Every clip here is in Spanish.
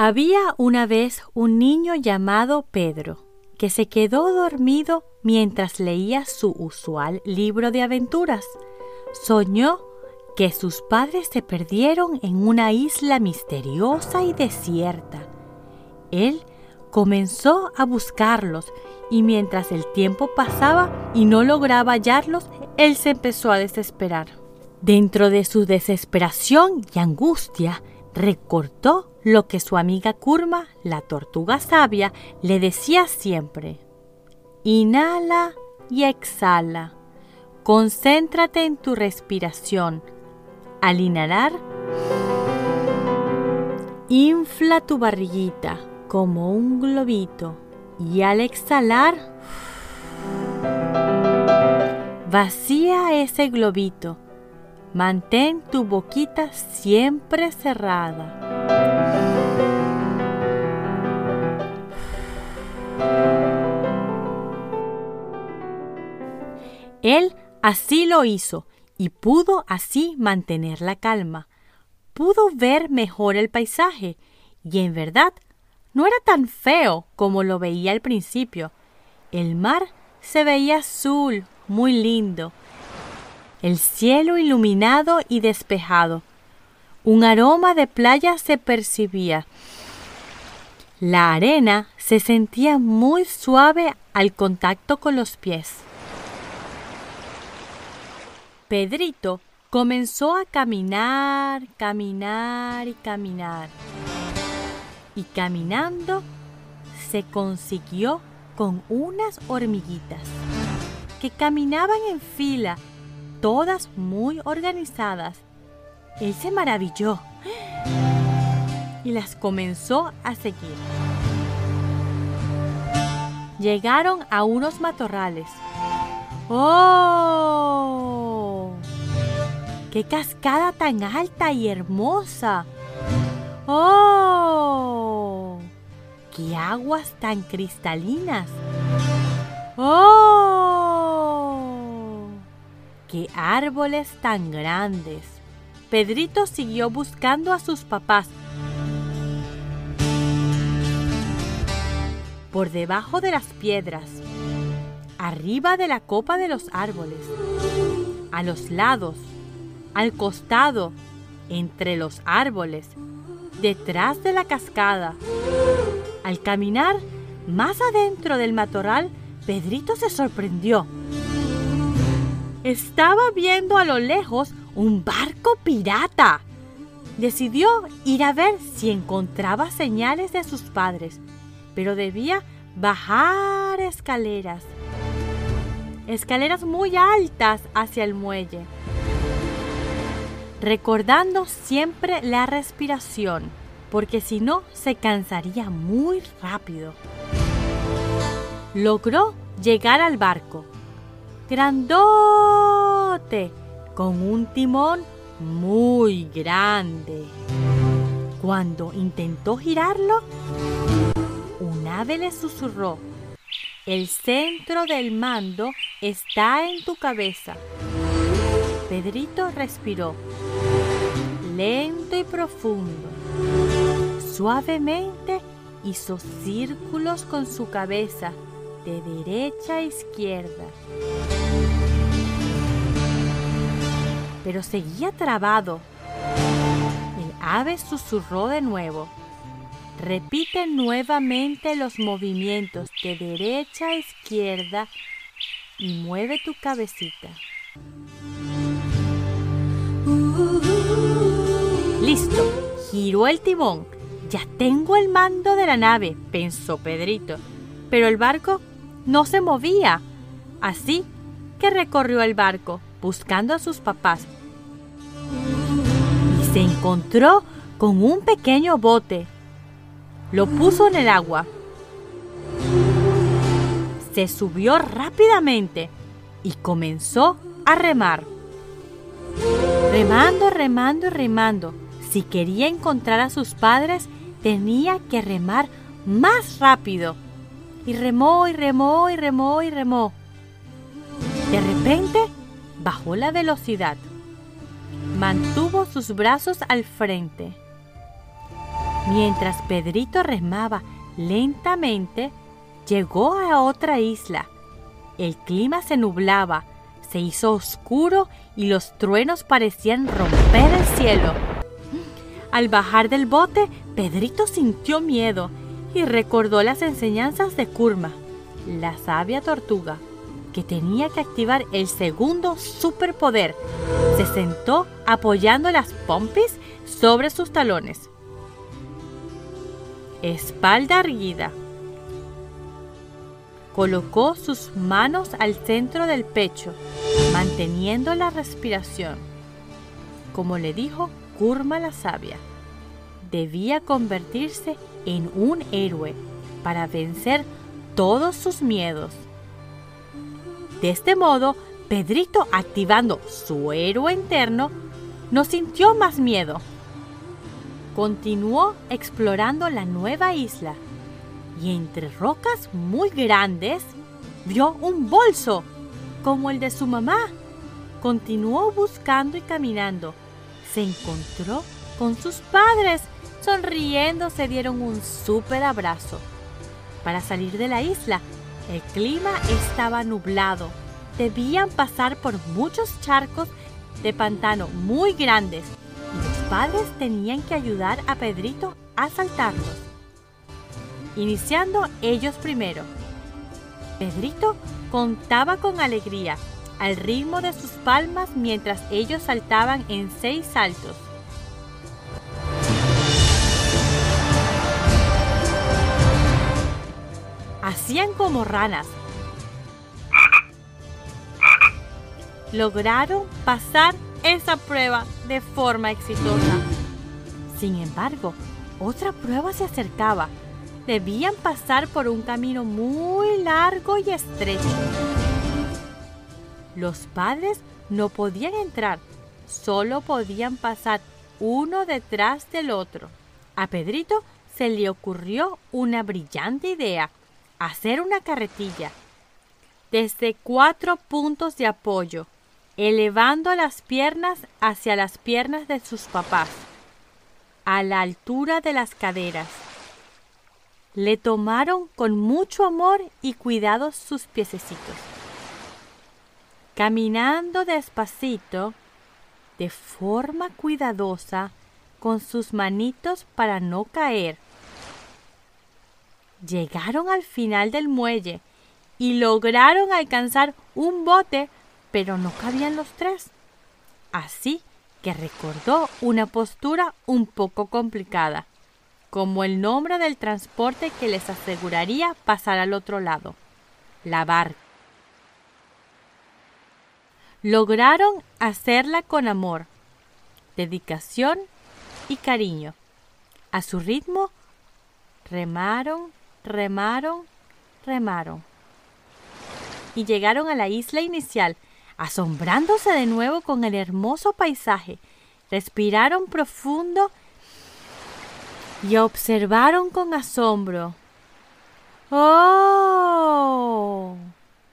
Había una vez un niño llamado Pedro que se quedó dormido mientras leía su usual libro de aventuras. Soñó que sus padres se perdieron en una isla misteriosa y desierta. Él comenzó a buscarlos y mientras el tiempo pasaba y no lograba hallarlos, él se empezó a desesperar. Dentro de su desesperación y angustia, recordó lo que su amiga Kurma, la tortuga sabia, le decía siempre. Inhala y exhala. Concéntrate en tu respiración. Al inhalar, infla tu barriguita como un globito y al exhalar, vacía ese globito Mantén tu boquita siempre cerrada. Él así lo hizo y pudo así mantener la calma. Pudo ver mejor el paisaje y en verdad no era tan feo como lo veía al principio. El mar se veía azul, muy lindo, el cielo iluminado y despejado. Un aroma de playa se percibía. La arena se sentía muy suave al contacto con los pies. Pedrito comenzó a caminar, caminar y caminar. Y caminando se consiguió con unas hormiguitas que caminaban en fila todas muy organizadas. Él se maravilló y las comenzó a seguir. Llegaron a unos matorrales. ¡Oh! ¡Qué cascada tan alta y hermosa! ¡Oh! ¡Qué aguas tan cristalinas! ¡Oh! ¡Qué árboles tan grandes! Pedrito siguió buscando a sus papás. Por debajo de las piedras, arriba de la copa de los árboles, a los lados, al costado, entre los árboles, detrás de la cascada. Al caminar más adentro del matorral, Pedrito se sorprendió estaba viendo a lo lejos un barco pirata. Decidió ir a ver si encontraba señales de sus padres, pero debía bajar escaleras. Escaleras muy altas hacia el muelle. Recordando siempre la respiración, porque si no se cansaría muy rápido. Logró llegar al barco grandote, con un timón muy grande. Cuando intentó girarlo, un ave le susurró, el centro del mando está en tu cabeza. Pedrito respiró, lento y profundo. Suavemente hizo círculos con su cabeza de derecha a izquierda. Pero seguía trabado. El ave susurró de nuevo. Repite nuevamente los movimientos de derecha a izquierda y mueve tu cabecita. Listo, giró el timón. Ya tengo el mando de la nave, pensó Pedrito. Pero el barco no se movía. Así que recorrió el barco buscando a sus papás y se encontró con un pequeño bote. Lo puso en el agua. Se subió rápidamente y comenzó a remar. Remando, remando remando. Si quería encontrar a sus padres, tenía que remar más rápido y remó y remó y remó y remó. De repente bajó la velocidad. Mantuvo sus brazos al frente. Mientras Pedrito remaba lentamente, llegó a otra isla. El clima se nublaba, se hizo oscuro y los truenos parecían romper el cielo. Al bajar del bote, Pedrito sintió miedo y recordó las enseñanzas de Kurma, la sabia tortuga, que tenía que activar el segundo superpoder. Se sentó apoyando las pompis sobre sus talones. Espalda erguida. Colocó sus manos al centro del pecho, manteniendo la respiración. Como le dijo Kurma la sabia, debía convertirse en un héroe para vencer todos sus miedos. De este modo, Pedrito, activando su héroe interno, no sintió más miedo. Continuó explorando la nueva isla y entre rocas muy grandes vio un bolso como el de su mamá. Continuó buscando y caminando. Se encontró con sus padres. Sonriendo se dieron un súper abrazo. Para salir de la isla, el clima estaba nublado. Debían pasar por muchos charcos de pantano muy grandes y los padres tenían que ayudar a Pedrito a saltarlos. Iniciando ellos primero. Pedrito contaba con alegría al ritmo de sus palmas mientras ellos saltaban en seis saltos. Hacían como ranas. Lograron pasar esa prueba de forma exitosa. Sin embargo, otra prueba se acercaba. Debían pasar por un camino muy largo y estrecho. Los padres no podían entrar, solo podían pasar uno detrás del otro. A Pedrito se le ocurrió una brillante idea, hacer una carretilla. Desde cuatro puntos de apoyo, elevando las piernas hacia las piernas de sus papás, a la altura de las caderas. Le tomaron con mucho amor y cuidado sus piececitos. Caminando despacito, de forma cuidadosa, con sus manitos para no caer. Llegaron al final del muelle y lograron alcanzar un bote pero no cabían los tres. Así que recordó una postura un poco complicada, como el nombre del transporte que les aseguraría pasar al otro lado, la barca. Lograron hacerla con amor, dedicación y cariño. A su ritmo, remaron, remaron, remaron. Y llegaron a la isla inicial, asombrándose de nuevo con el hermoso paisaje. Respiraron profundo y observaron con asombro. ¡Oh!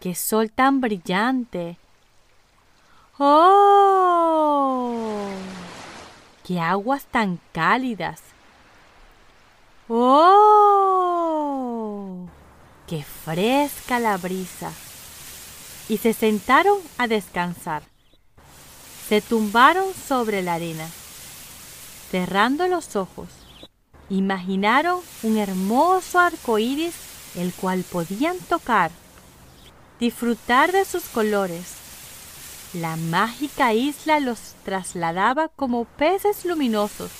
¡Qué sol tan brillante! ¡Oh! ¡Qué aguas tan cálidas! ¡Oh! ¡Qué fresca la brisa! y se sentaron a descansar. Se tumbaron sobre la arena, cerrando los ojos. Imaginaron un hermoso arco iris el cual podían tocar, disfrutar de sus colores. La mágica isla los trasladaba como peces luminosos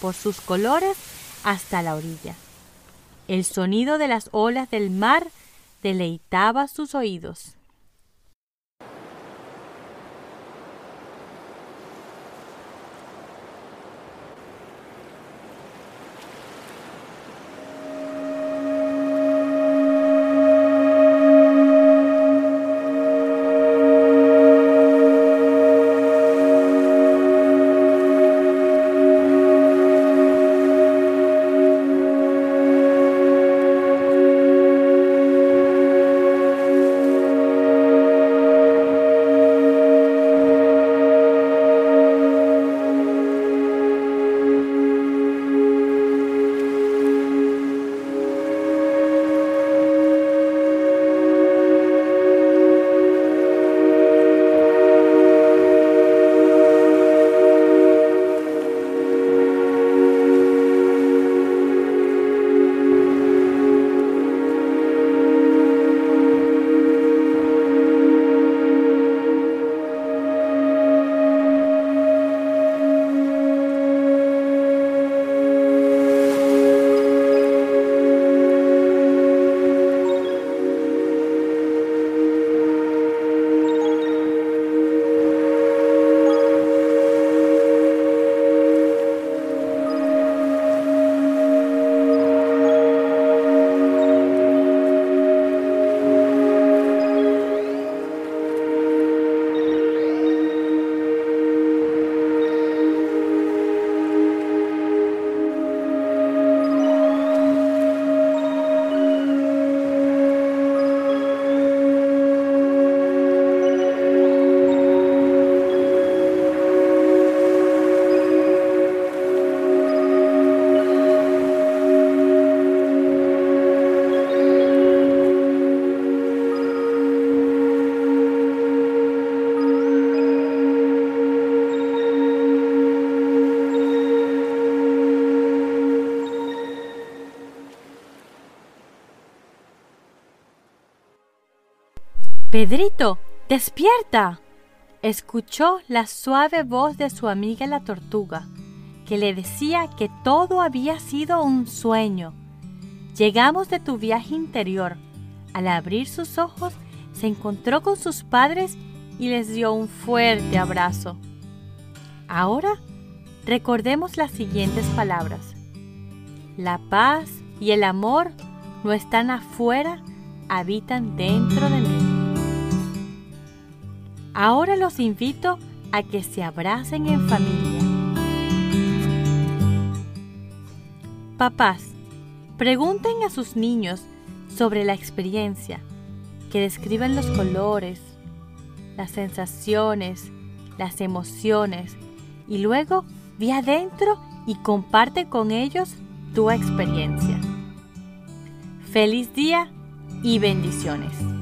por sus colores hasta la orilla. El sonido de las olas del mar deleitaba sus oídos. Pedrito, despierta. Escuchó la suave voz de su amiga la tortuga, que le decía que todo había sido un sueño. Llegamos de tu viaje interior. Al abrir sus ojos, se encontró con sus padres y les dio un fuerte abrazo. Ahora recordemos las siguientes palabras. La paz y el amor no están afuera, habitan dentro de mí. Ahora los invito a que se abracen en familia. Papás, pregunten a sus niños sobre la experiencia, que describan los colores, las sensaciones, las emociones y luego ve adentro y comparte con ellos tu experiencia. Feliz día y bendiciones.